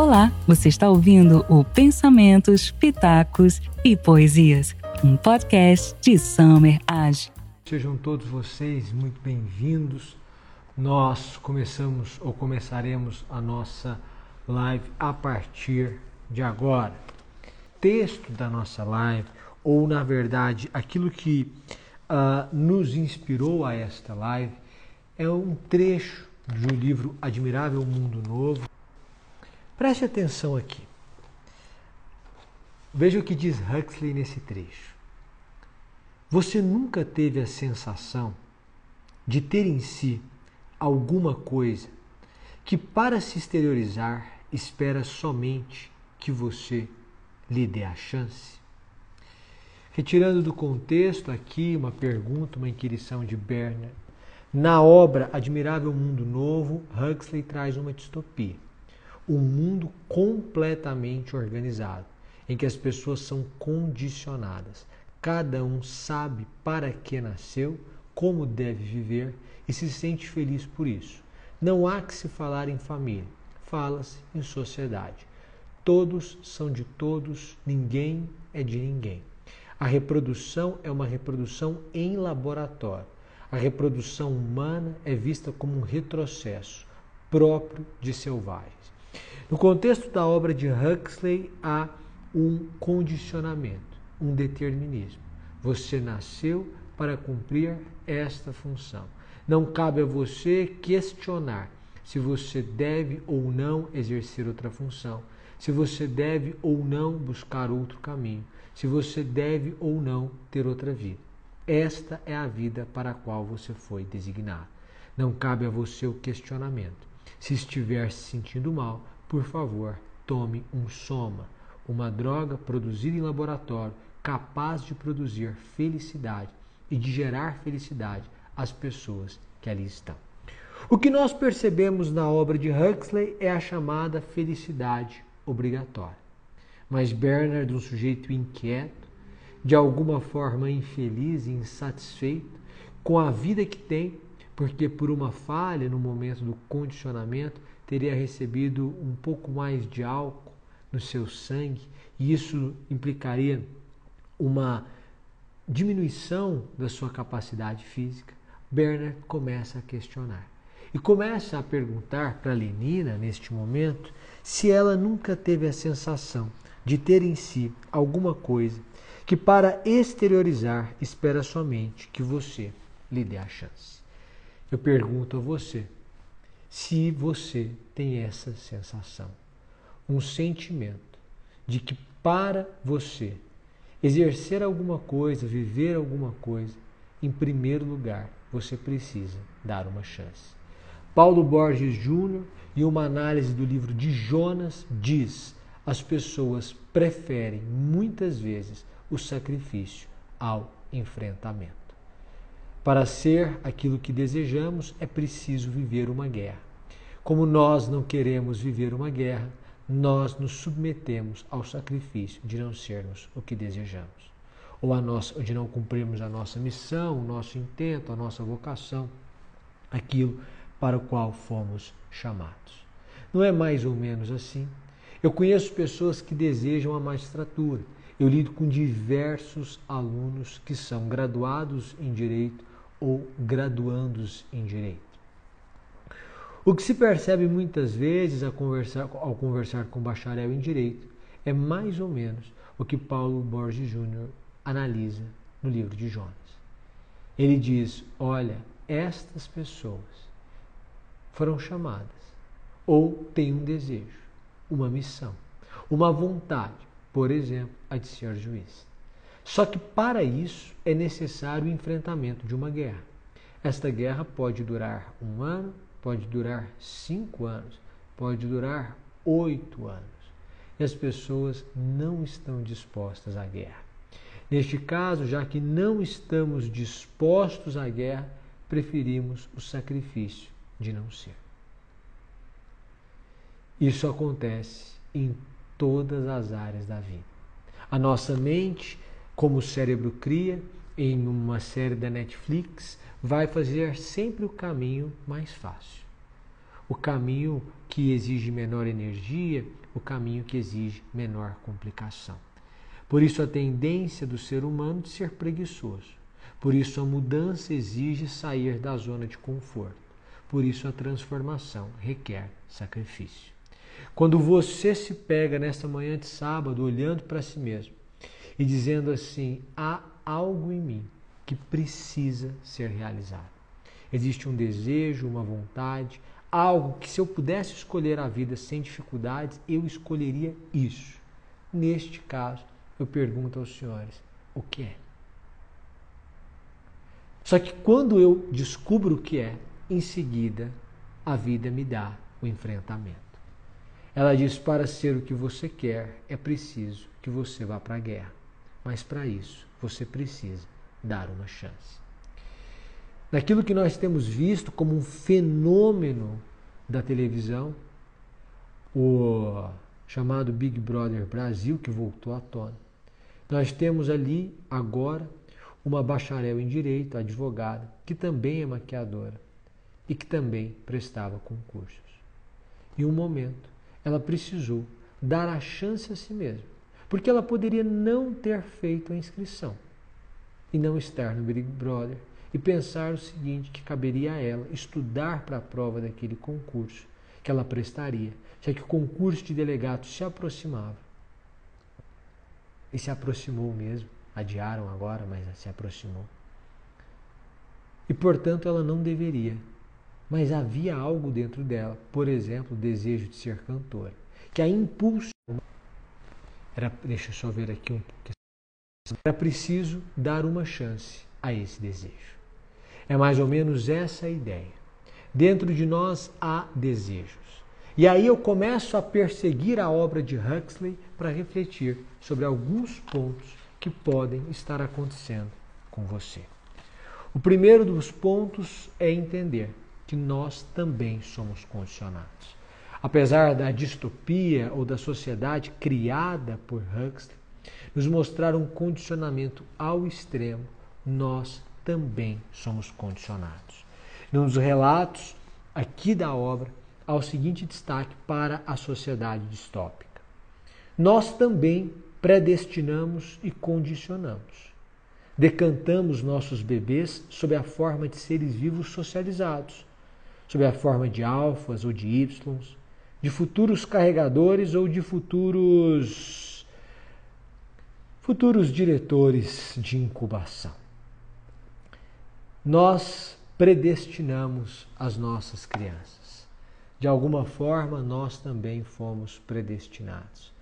Olá, você está ouvindo o Pensamentos, Pitacos e Poesias, um podcast de Summer Age. Sejam todos vocês muito bem-vindos. Nós começamos ou começaremos a nossa live a partir de agora. Texto da nossa live, ou na verdade aquilo que uh, nos inspirou a esta live, é um trecho do livro Admirável Mundo Novo. Preste atenção aqui. Veja o que diz Huxley nesse trecho. Você nunca teve a sensação de ter em si alguma coisa que, para se exteriorizar, espera somente que você lhe dê a chance? Retirando do contexto aqui uma pergunta, uma inquirição de Bernard na obra Admirável Mundo Novo, Huxley traz uma distopia. Um mundo completamente organizado, em que as pessoas são condicionadas. Cada um sabe para que nasceu, como deve viver e se sente feliz por isso. Não há que se falar em família, fala-se em sociedade. Todos são de todos, ninguém é de ninguém. A reprodução é uma reprodução em laboratório a reprodução humana é vista como um retrocesso próprio de selvagens. No contexto da obra de Huxley, há um condicionamento, um determinismo. Você nasceu para cumprir esta função. Não cabe a você questionar se você deve ou não exercer outra função, se você deve ou não buscar outro caminho, se você deve ou não ter outra vida. Esta é a vida para a qual você foi designado. Não cabe a você o questionamento. Se estiver se sentindo mal, por favor, tome um soma, uma droga produzida em laboratório capaz de produzir felicidade e de gerar felicidade às pessoas que ali estão. O que nós percebemos na obra de Huxley é a chamada felicidade obrigatória. Mas Bernard, um sujeito inquieto, de alguma forma infeliz e insatisfeito com a vida que tem, porque por uma falha no momento do condicionamento teria recebido um pouco mais de álcool no seu sangue e isso implicaria uma diminuição da sua capacidade física, Bernard começa a questionar. E começa a perguntar para Lenina, neste momento, se ela nunca teve a sensação de ter em si alguma coisa que para exteriorizar espera somente que você lhe dê a chance. Eu pergunto a você se você tem essa sensação, um sentimento de que para você exercer alguma coisa, viver alguma coisa, em primeiro lugar, você precisa dar uma chance. Paulo Borges Júnior, em uma análise do livro de Jonas, diz: as pessoas preferem muitas vezes o sacrifício ao enfrentamento. Para ser aquilo que desejamos, é preciso viver uma guerra. Como nós não queremos viver uma guerra, nós nos submetemos ao sacrifício de não sermos o que desejamos, ou a nossa, de não cumprirmos a nossa missão, o nosso intento, a nossa vocação, aquilo para o qual fomos chamados. Não é mais ou menos assim? Eu conheço pessoas que desejam a magistratura, eu lido com diversos alunos que são graduados em direito ou graduandos em direito. O que se percebe muitas vezes ao conversar, ao conversar com bacharel em direito é mais ou menos o que Paulo Borges Júnior analisa no livro de Jonas. Ele diz: olha, estas pessoas foram chamadas ou têm um desejo, uma missão, uma vontade por exemplo, a de ser juiz. Só que para isso é necessário o enfrentamento de uma guerra. Esta guerra pode durar um ano, pode durar cinco anos, pode durar oito anos. E as pessoas não estão dispostas à guerra. Neste caso, já que não estamos dispostos à guerra, preferimos o sacrifício de não ser. Isso acontece em todas as áreas da vida. A nossa mente, como o cérebro cria em uma série da Netflix, vai fazer sempre o caminho mais fácil. o caminho que exige menor energia, o caminho que exige menor complicação. Por isso, a tendência do ser humano de ser preguiçoso. Por isso, a mudança exige sair da zona de conforto. Por isso, a transformação requer sacrifício. Quando você se pega nesta manhã de sábado olhando para si mesmo e dizendo assim: há algo em mim que precisa ser realizado. Existe um desejo, uma vontade, algo que se eu pudesse escolher a vida sem dificuldades, eu escolheria isso. Neste caso, eu pergunto aos senhores: o que é? Só que quando eu descubro o que é, em seguida a vida me dá o enfrentamento. Ela diz: para ser o que você quer, é preciso que você vá para a guerra. Mas para isso, você precisa dar uma chance. Naquilo que nós temos visto como um fenômeno da televisão, o chamado Big Brother Brasil, que voltou à tona. Nós temos ali agora uma bacharel em direito, advogada, que também é maquiadora e que também prestava concursos. Em um momento, ela precisou dar a chance a si mesma, porque ela poderia não ter feito a inscrição e não estar no Big Brother e pensar o seguinte, que caberia a ela estudar para a prova daquele concurso que ela prestaria, já que o concurso de delegado se aproximava. E se aproximou mesmo, adiaram agora, mas se aproximou. E portanto ela não deveria, mas havia algo dentro dela, por exemplo, o desejo de ser cantora, que a impulsionou. Era, deixa eu só ver aqui um. Era preciso dar uma chance a esse desejo. É mais ou menos essa a ideia. Dentro de nós há desejos. E aí eu começo a perseguir a obra de Huxley para refletir sobre alguns pontos que podem estar acontecendo com você. O primeiro dos pontos é entender que nós também somos condicionados. Apesar da distopia ou da sociedade criada por Huxley nos mostrar um condicionamento ao extremo, nós também somos condicionados. Nos relatos aqui da obra, há o seguinte destaque para a sociedade distópica. Nós também predestinamos e condicionamos. Decantamos nossos bebês sob a forma de seres vivos socializados, sob a forma de alfas ou de ys, de futuros carregadores ou de futuros futuros diretores de incubação nós predestinamos as nossas crianças. De alguma forma, nós também fomos predestinados,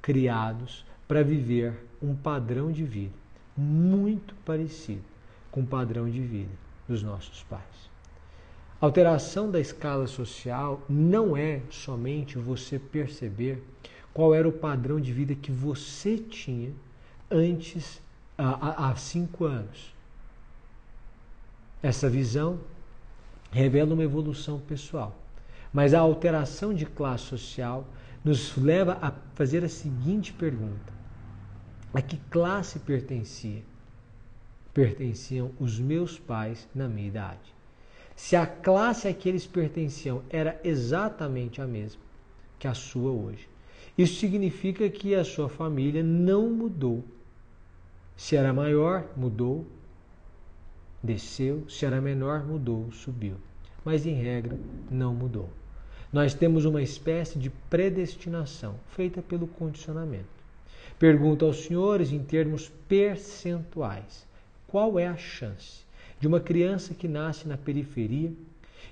criados para viver um padrão de vida muito parecido com o padrão de vida dos nossos pais. Alteração da escala social não é somente você perceber qual era o padrão de vida que você tinha antes, há cinco anos essa visão revela uma evolução pessoal, mas a alteração de classe social nos leva a fazer a seguinte pergunta: a que classe pertencia? Pertenciam os meus pais na minha idade. Se a classe a que eles pertenciam era exatamente a mesma que a sua hoje, isso significa que a sua família não mudou. Se era maior, mudou desceu, se era menor, mudou, subiu. Mas em regra, não mudou. Nós temos uma espécie de predestinação feita pelo condicionamento. Pergunto aos senhores em termos percentuais: qual é a chance de uma criança que nasce na periferia,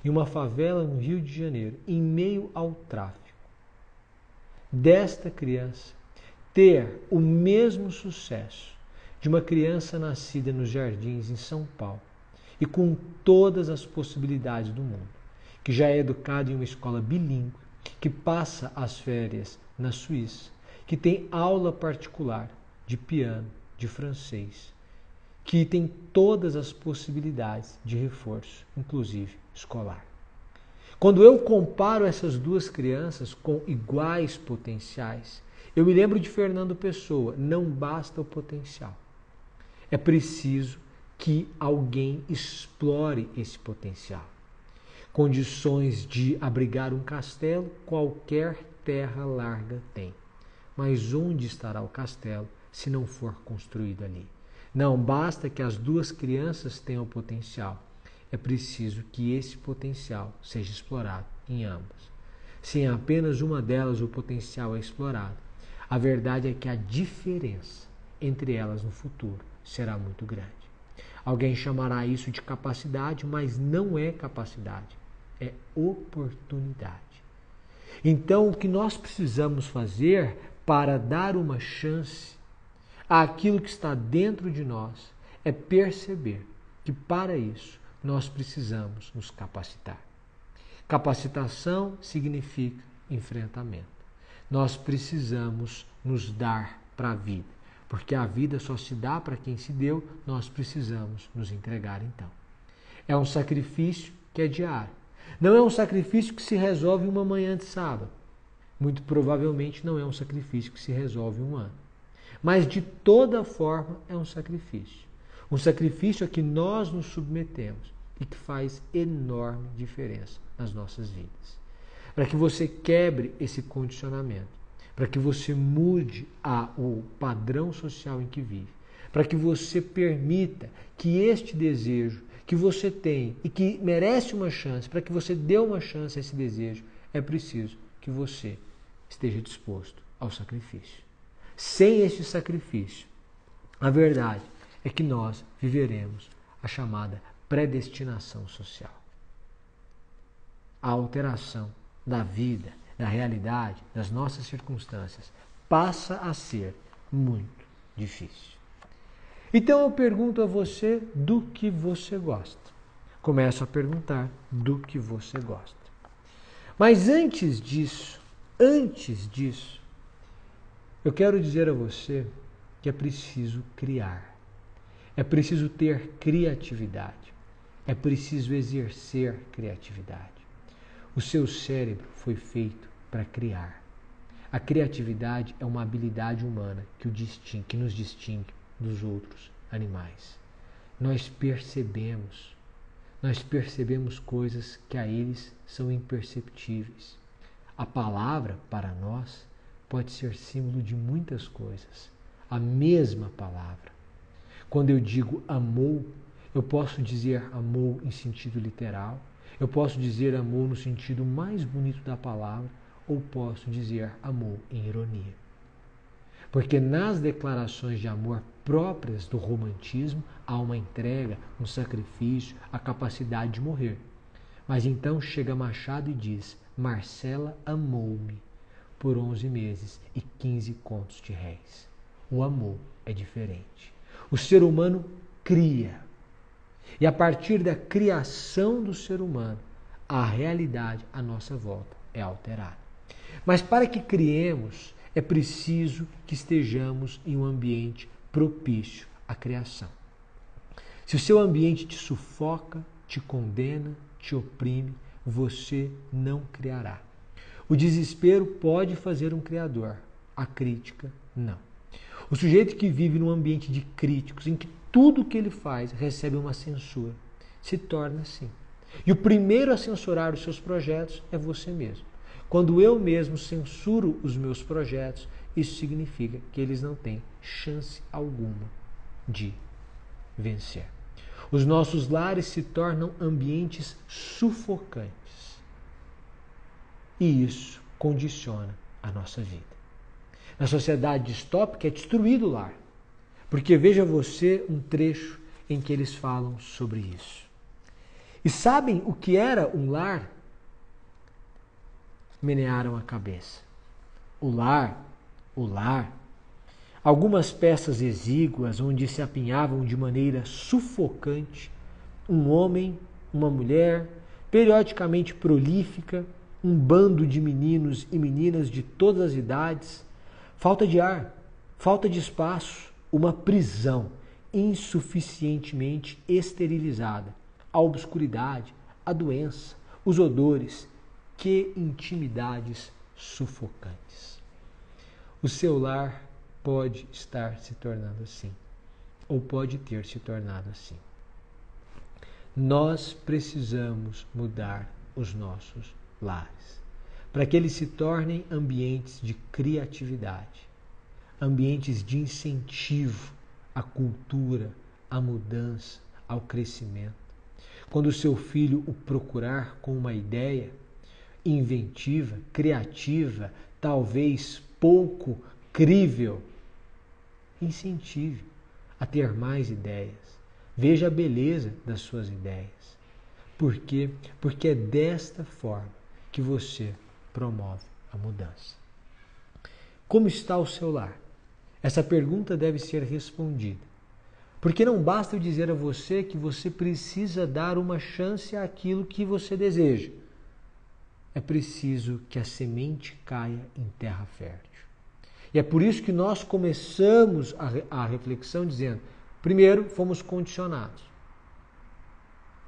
em uma favela no Rio de Janeiro, em meio ao tráfico, desta criança ter o mesmo sucesso de uma criança nascida nos jardins em São Paulo e com todas as possibilidades do mundo, que já é educado em uma escola bilíngue, que passa as férias na Suíça, que tem aula particular de piano, de francês, que tem todas as possibilidades de reforço, inclusive escolar. Quando eu comparo essas duas crianças com iguais potenciais, eu me lembro de Fernando Pessoa: não basta o potencial é preciso que alguém explore esse potencial. condições de abrigar um castelo, qualquer terra larga tem. Mas onde estará o castelo se não for construído ali? Não basta que as duas crianças tenham potencial, é preciso que esse potencial seja explorado em ambas. Se em apenas uma delas o potencial é explorado, a verdade é que a diferença entre elas no futuro será muito grande. Alguém chamará isso de capacidade, mas não é capacidade, é oportunidade. Então, o que nós precisamos fazer para dar uma chance àquilo que está dentro de nós é perceber que para isso nós precisamos nos capacitar. Capacitação significa enfrentamento. Nós precisamos nos dar para a vida, porque a vida só se dá para quem se deu, nós precisamos nos entregar então. É um sacrifício que é diário. Não é um sacrifício que se resolve uma manhã de sábado. Muito provavelmente não é um sacrifício que se resolve um ano. Mas de toda forma é um sacrifício. Um sacrifício a que nós nos submetemos e que faz enorme diferença nas nossas vidas. Para que você quebre esse condicionamento, para que você mude a, o padrão social em que vive, para que você permita que este desejo que você tem e que merece uma chance, para que você dê uma chance a esse desejo, é preciso que você esteja disposto ao sacrifício. Sem este sacrifício, a verdade é que nós viveremos a chamada predestinação social. A alteração da vida, da realidade, das nossas circunstâncias passa a ser muito difícil. Então eu pergunto a você do que você gosta. Começo a perguntar do que você gosta. Mas antes disso, antes disso, eu quero dizer a você que é preciso criar. É preciso ter criatividade. É preciso exercer criatividade. O seu cérebro foi feito para criar. A criatividade é uma habilidade humana que, distingue, que nos distingue dos outros animais. Nós percebemos, nós percebemos coisas que a eles são imperceptíveis. A palavra, para nós, pode ser símbolo de muitas coisas. A mesma palavra. Quando eu digo amou, eu posso dizer amou em sentido literal, eu posso dizer amou no sentido mais bonito da palavra, ou posso dizer amou em ironia. Porque nas declarações de amor próprias do romantismo há uma entrega, um sacrifício, a capacidade de morrer. Mas então chega Machado e diz: Marcela amou-me por 11 meses e 15 contos de réis. O amor é diferente. O ser humano cria. E a partir da criação do ser humano, a realidade à nossa volta é alterada. Mas para que criemos, é preciso que estejamos em um ambiente propício à criação. Se o seu ambiente te sufoca, te condena, te oprime, você não criará. O desespero pode fazer um criador, a crítica não. O sujeito que vive num ambiente de críticos, em que tudo que ele faz recebe uma censura, se torna assim. E o primeiro a censurar os seus projetos é você mesmo. Quando eu mesmo censuro os meus projetos, isso significa que eles não têm chance alguma de vencer. Os nossos lares se tornam ambientes sufocantes. E isso condiciona a nossa vida. Na sociedade distópica é destruído o lar. Porque veja você um trecho em que eles falam sobre isso. E sabem o que era um lar? Menearam a cabeça. O lar, o lar. Algumas peças exíguas onde se apinhavam de maneira sufocante um homem, uma mulher, periodicamente prolífica, um bando de meninos e meninas de todas as idades falta de ar, falta de espaço, uma prisão insuficientemente esterilizada, a obscuridade, a doença, os odores, que intimidades sufocantes. O seu lar pode estar se tornando assim, ou pode ter se tornado assim. Nós precisamos mudar os nossos lares, para que eles se tornem ambientes de criatividade, ambientes de incentivo à cultura, à mudança, ao crescimento. Quando o seu filho o procurar com uma ideia inventiva, criativa, talvez pouco crível, incentive a ter mais ideias. Veja a beleza das suas ideias. Por quê? Porque é desta forma que você promove a mudança. Como está o seu lar? Essa pergunta deve ser respondida. Porque não basta eu dizer a você que você precisa dar uma chance àquilo que você deseja. É preciso que a semente caia em terra fértil. E é por isso que nós começamos a, reflexão dizendo: primeiro, fomos condicionados.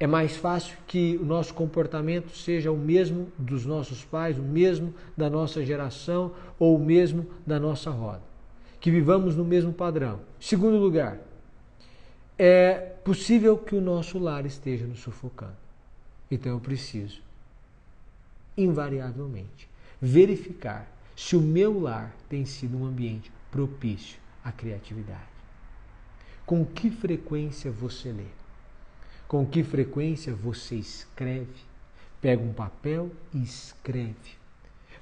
É mais fácil que o nosso comportamento seja o mesmo dos nossos pais, o mesmo da nossa geração ou o mesmo da nossa roda. Que vivamos no mesmo padrão. Segundo lugar, é possível que o nosso lar esteja nos sufocando. Então eu preciso, invariavelmente, verificar se o meu lar tem sido um ambiente propício à criatividade. Com que frequência você lê? Com que frequência você escreve? Pega um papel e escreve.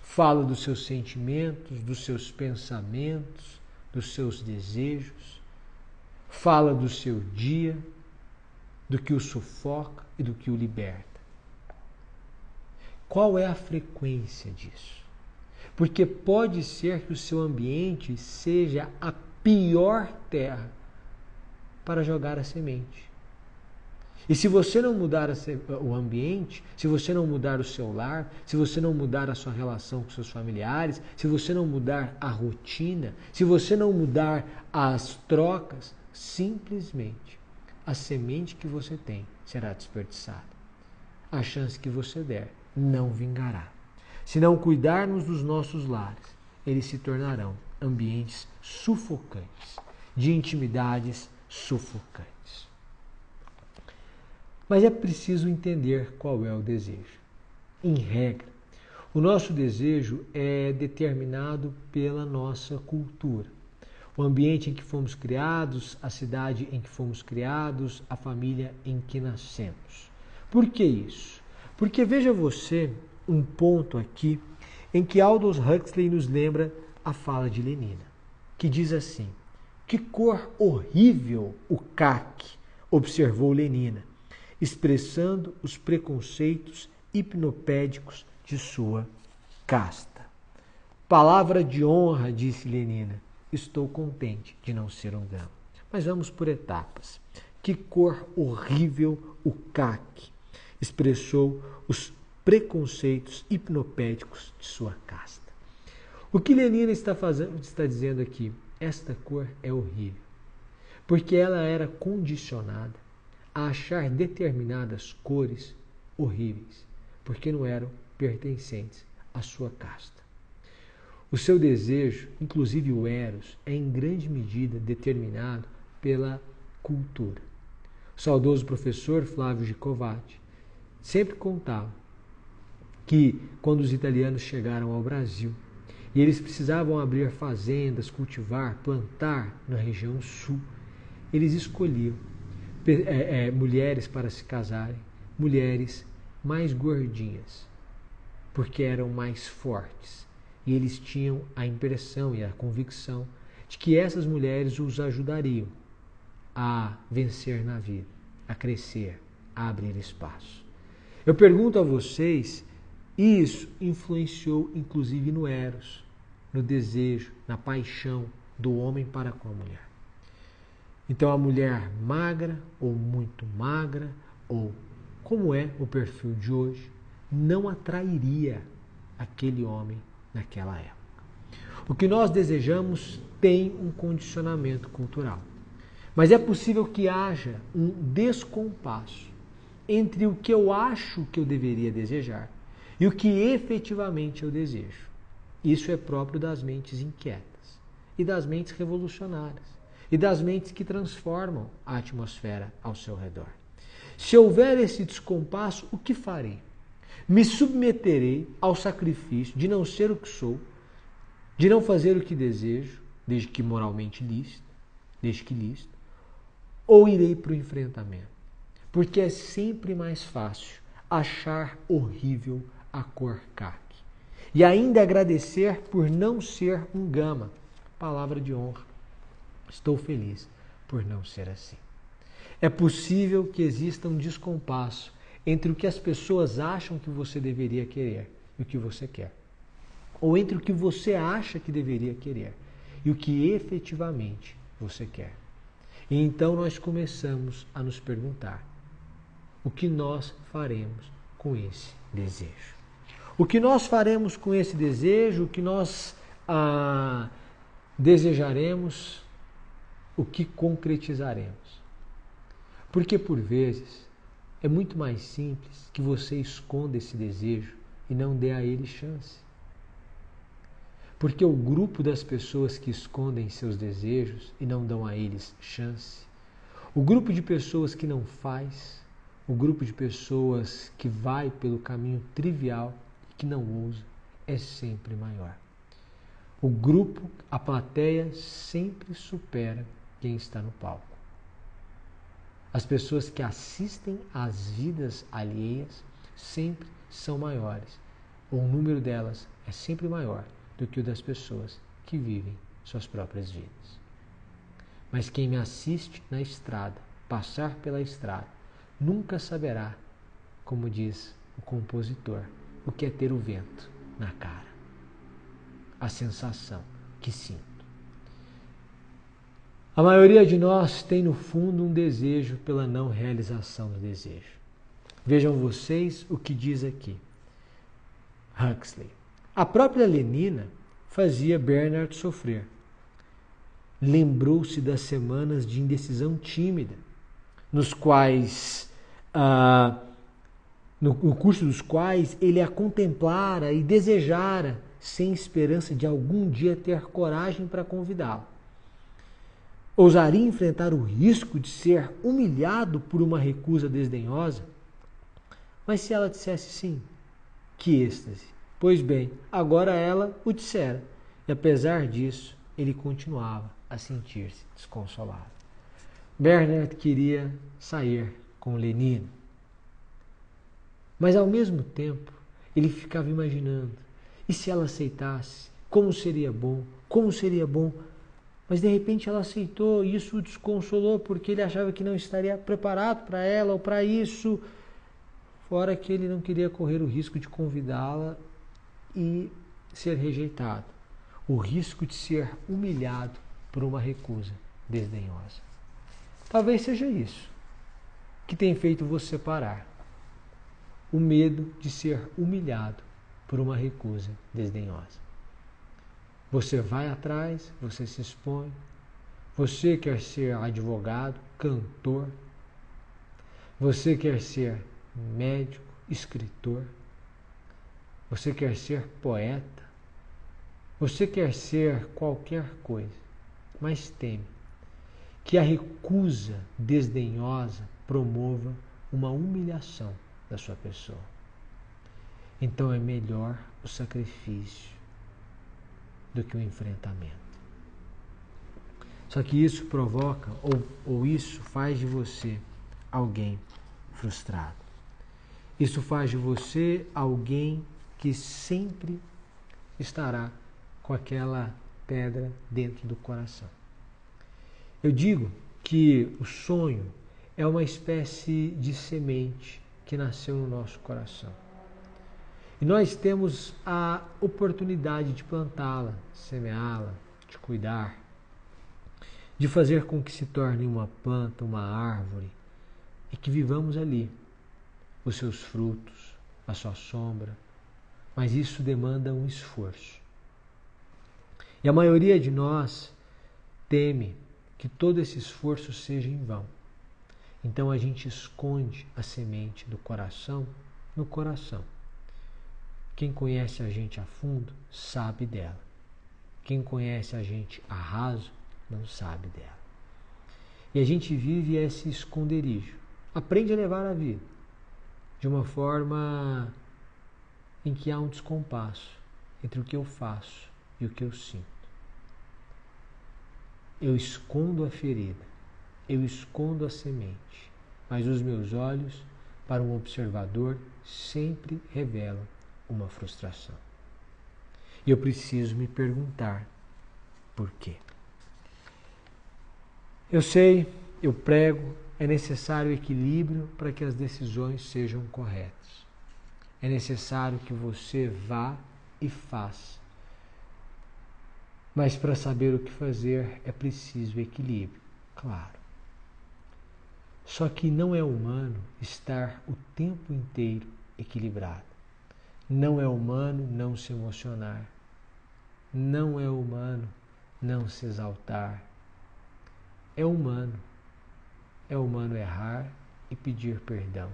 Fala dos seus sentimentos, dos seus pensamentos, dos seus desejos. Fala do seu dia, do que o sufoca e do que o liberta. Qual é a frequência disso? Porque pode ser que o seu ambiente seja a pior terra para jogar a semente. E se você não mudar o ambiente, se você não mudar o seu lar, se você não mudar a sua relação com seus familiares, se você não mudar a rotina, se você não mudar as trocas, simplesmente a semente que você tem será desperdiçada. A chance que você der não vingará. Se não cuidarmos dos nossos lares, eles se tornarão ambientes sufocantes, de intimidades sufocantes. Mas é preciso entender qual é o desejo. Em regra, o nosso desejo é determinado pela nossa cultura. O ambiente em que fomos criados, a cidade em que fomos criados, a família em que nascemos. Por que isso? Porque veja você um ponto aqui em que Aldous Huxley nos lembra a fala de Lenina, que diz assim: Que cor horrível o caque, observou Lenina, expressando os preconceitos hipnopédicos de sua casta. Palavra de honra, disse Lenina. Estou contente de não ser um gama. Mas vamos por etapas. Que cor horrível o caque, expressou os preconceitos hipnopédicos de sua casta. O que Lenina está, fazendo, está dizendo aqui? Esta cor é horrível, porque ela era condicionada a achar determinadas cores horríveis, porque não eram pertencentes à sua casta. O seu desejo, inclusive o Eros, é em grande medida determinado pela cultura. O saudoso professor Flávio Gicovati sempre contava que quando os italianos chegaram ao Brasil e eles precisavam abrir fazendas, cultivar, plantar na região sul, eles escolhiam é, é, mulheres para se casarem, mulheres mais gordinhas, porque eram mais fortes e eles tinham a impressão e a convicção de que essas mulheres os ajudariam a vencer na vida, a crescer, a abrir espaço. Eu pergunto a vocês isso influenciou inclusive no Eros, no desejo, na paixão do homem para com a mulher. Então a mulher magra ou muito magra, ou como é o perfil de hoje, não atrairia aquele homem naquela época. O que nós desejamos tem um condicionamento cultural. Mas é possível que haja um descompasso entre o que eu acho que eu deveria desejar e o que efetivamente eu desejo. Isso é próprio das mentes inquietas e das mentes revolucionárias e das mentes que transformam a atmosfera ao seu redor. Se houver esse descompasso, o que farei? Me submeterei ao sacrifício de não ser o que sou, de não fazer o que desejo, desde que moralmente lícito, desde que lícito, ou irei para o enfrentamento. Porque é sempre mais fácil achar horrível a cor caque. E ainda agradecer por não ser um gama. Palavra de honra. Estou feliz por não ser assim. É possível que exista um descompasso entre o que as pessoas acham que você deveria querer e o que você quer. Ou entre o que você acha que deveria querer e o que efetivamente você quer. E então nós começamos a nos perguntar: o que nós faremos com esse desejo? O que nós faremos com esse desejo, o que nós ah, desejaremos, o que concretizaremos. Porque por vezes é muito mais simples que você esconda esse desejo e não dê a ele chance. Porque o grupo das pessoas que escondem seus desejos e não dão a eles chance, o grupo de pessoas que não faz, o grupo de pessoas que vai pelo caminho trivial e que não ousa, é sempre maior. O grupo, a plateia, sempre supera quem está no palco. As pessoas que assistem às vidas alheias sempre são maiores. O número delas é sempre maior do que o das pessoas que vivem suas próprias vidas. Mas quem me assiste na estrada, passar pela estrada, nunca saberá, como diz o compositor, o que é ter o vento na cara. A sensação que sinto. A maioria de nós tem no fundo um desejo pela não realização do desejo. Vejam vocês o que diz aqui. Huxley. A própria Lenina fazia Bernard sofrer. Lembrou-se das semanas de indecisão tímida, nos quais, ah, no, no curso dos quais ele a contemplara e desejara, sem esperança de algum dia ter coragem para convidá-lo. Ousaria enfrentar o risco de ser humilhado por uma recusa desdenhosa? Mas se ela dissesse sim, que êxtase! Pois bem, agora ela o dissera, e apesar disso, ele continuava a sentir-se desconsolado. Bernard queria sair com Lenino. Mas ao mesmo tempo, ele ficava imaginando: e se ela aceitasse? Como seria bom? Como seria bom mas de repente ela aceitou e isso o desconsolou porque ele achava que não estaria preparado para ela ou para isso. Fora que ele não queria correr o risco de convidá-la e ser rejeitado. O risco de ser humilhado por uma recusa desdenhosa. Talvez seja isso que tem feito você parar. O medo de ser humilhado por uma recusa desdenhosa. Você vai atrás, você se expõe. Você quer ser advogado, cantor. Você quer ser médico, escritor. Você quer ser poeta. Você quer ser qualquer coisa, mas teme que a recusa desdenhosa promova uma humilhação da sua pessoa. Então é melhor o sacrifício do que o enfrentamento. Só que isso provoca, ou, ou isso faz de você alguém frustrado. Isso faz de você alguém que sempre estará com aquela pedra dentro do coração. Eu digo que o sonho é uma espécie de semente que nasceu no nosso coração. E nós temos a oportunidade de plantá-la, semeá-la, de cuidar, de fazer com que se torne uma planta, uma árvore e que vivamos ali os seus frutos, a sua sombra. Mas isso demanda um esforço. E a maioria de nós teme que todo esse esforço seja em vão. Então a gente esconde a semente do coração no coração quem conhece a gente a fundo sabe dela. Quem conhece a gente a raso não sabe dela. E a gente vive esse esconderijo. Aprende a levar a vida de uma forma em que há um descompasso entre o que eu faço e o que eu sinto. Eu escondo a ferida, eu escondo a semente, mas os meus olhos, para um observador, sempre revelam uma frustração. E eu preciso me perguntar por quê. Eu sei, eu prego, é necessário equilíbrio para que as decisões sejam corretas. É necessário que você vá e faça. Mas para saber o que fazer é preciso equilíbrio, claro. Só que não é humano estar o tempo inteiro equilibrado. Não é humano não se emocionar. Não é humano não se exaltar. É humano. É humano errar e pedir perdão.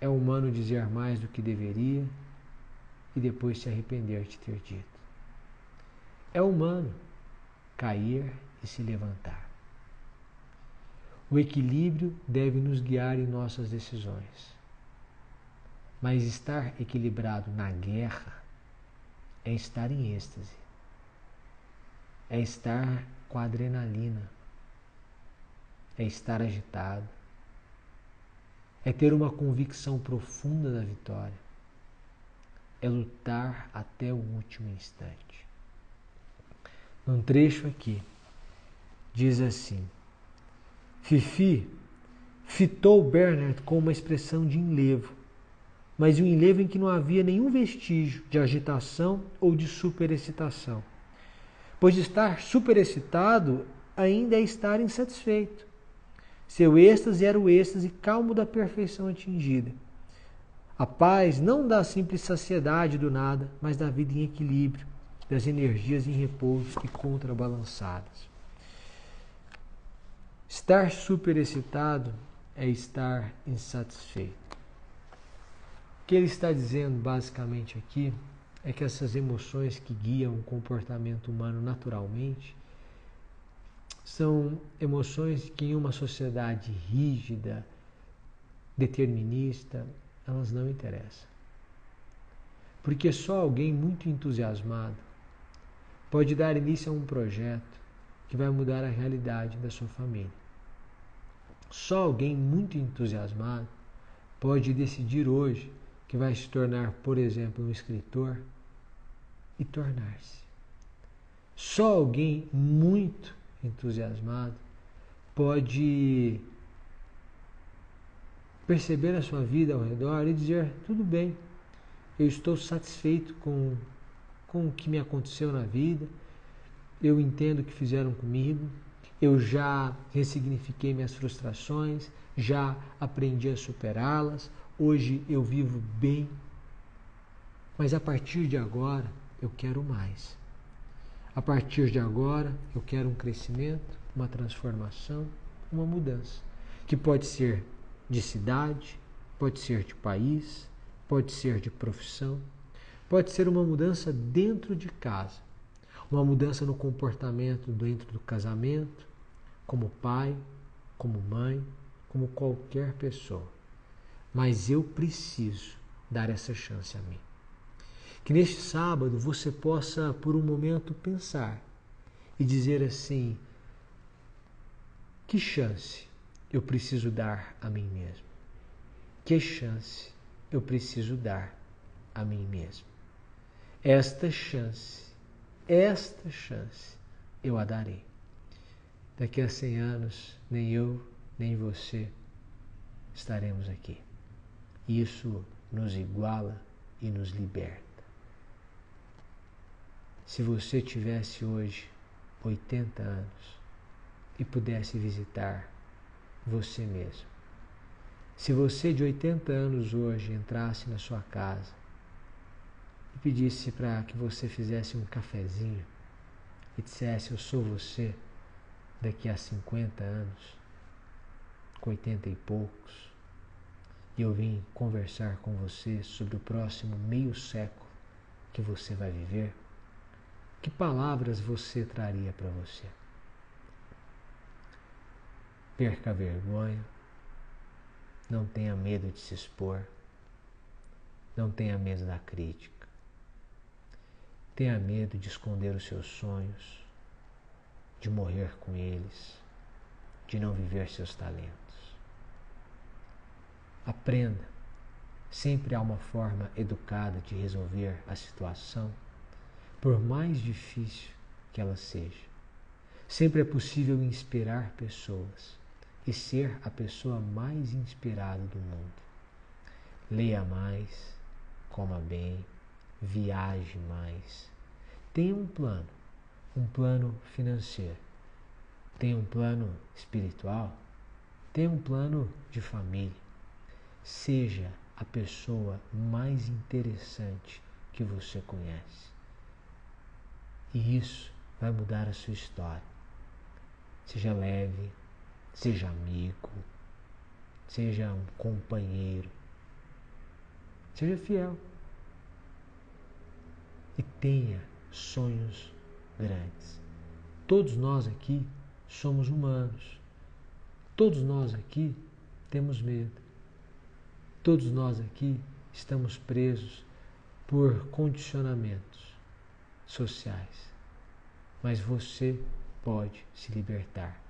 É humano dizer mais do que deveria e depois se arrepender de ter dito. É humano cair e se levantar. O equilíbrio deve nos guiar em nossas decisões. Mas estar equilibrado na guerra é estar em êxtase, é estar com adrenalina, é estar agitado, é ter uma convicção profunda da vitória, é lutar até o último instante. Num trecho aqui, diz assim: Fifi fitou Bernard com uma expressão de enlevo mas um enlevo em que não havia nenhum vestígio de agitação ou de superexcitação. Pois estar superexcitado ainda é estar insatisfeito. Seu êxtase era o êxtase calmo da perfeição atingida. A paz não da simples saciedade do nada, mas da vida em equilíbrio, das energias em repouso e contrabalançadas. Estar superexcitado é estar insatisfeito que ele está dizendo basicamente aqui é que essas emoções que guiam o comportamento humano naturalmente são emoções que em uma sociedade rígida, determinista, elas não interessam. Porque só alguém muito entusiasmado pode dar início a um projeto que vai mudar a realidade da sua família. Só alguém muito entusiasmado pode decidir hoje que vai se tornar, por exemplo, um escritor e tornar-se. Só alguém muito entusiasmado pode perceber a sua vida ao redor e dizer: tudo bem, eu estou satisfeito com, com o que me aconteceu na vida, eu entendo o que fizeram comigo, eu já ressignifiquei minhas frustrações, já aprendi a superá-las, Hoje eu vivo bem, mas a partir de agora eu quero mais. A partir de agora eu quero um crescimento, uma transformação, uma mudança, que pode ser de cidade, pode ser de país, pode ser de profissão, pode ser uma mudança dentro de casa, uma mudança no comportamento dentro do casamento, como pai, como mãe, como qualquer pessoa mas eu preciso dar essa chance a mim. Que neste sábado você possa, por um momento, pensar e dizer assim: que chance eu preciso dar a mim mesmo? Que chance eu preciso dar a mim mesmo? Esta chance, esta chance eu a darei. Daqui a 100 anos, nem eu, nem você estaremos aqui. Isso nos iguala e nos liberta. Se você tivesse hoje 80 anos e pudesse visitar você mesmo, se você de 80 anos hoje entrasse na sua casa e pedisse para que você fizesse um cafezinho e dissesse: Eu sou você daqui a 50 anos, com 80 e poucos, e eu vim conversar com você sobre o próximo meio século que você vai viver, que palavras você traria para você? Perca a vergonha, não tenha medo de se expor, Não tenha medo da crítica. Tenha medo de esconder os seus sonhos, de morrer com eles, de não viver seus talentos. Aprenda. Sempre há uma forma educada de resolver a situação, por mais difícil que ela seja. Sempre é possível inspirar pessoas e ser a pessoa mais inspirada do mundo. Leia mais, coma bem, viaje mais. Tenha um plano, um plano financeiro. Tenha um plano espiritual. Tenha um plano de família. Seja a pessoa mais interessante que você conhece. E isso vai mudar a sua história. Seja leve, seja amigo, seja um companheiro, seja fiel e tenha sonhos grandes. Todos nós aqui somos humanos, todos nós aqui temos medo, todos nós aqui estamos presos por condicionamentos sociais, mas você pode se libertar.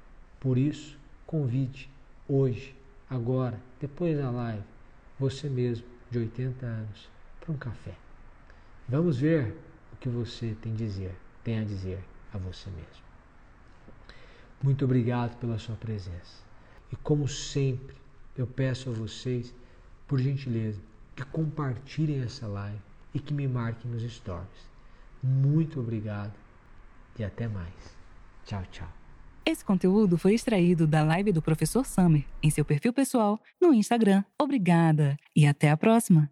Por isso, Convide hoje, agora, depois da live, você mesmo de 80 anos para um café. Vamos ver o que você tem, dizer, tem a dizer a você mesmo. Muito obrigado pela sua presença. E como sempre, eu peço a vocês, por gentileza, que compartilhem essa live e que me marquem nos stories. Muito obrigado e até mais. Tchau, tchau. Esse conteúdo foi extraído da live do professor Summer em seu perfil pessoal no Instagram. Obrigada e até a próxima!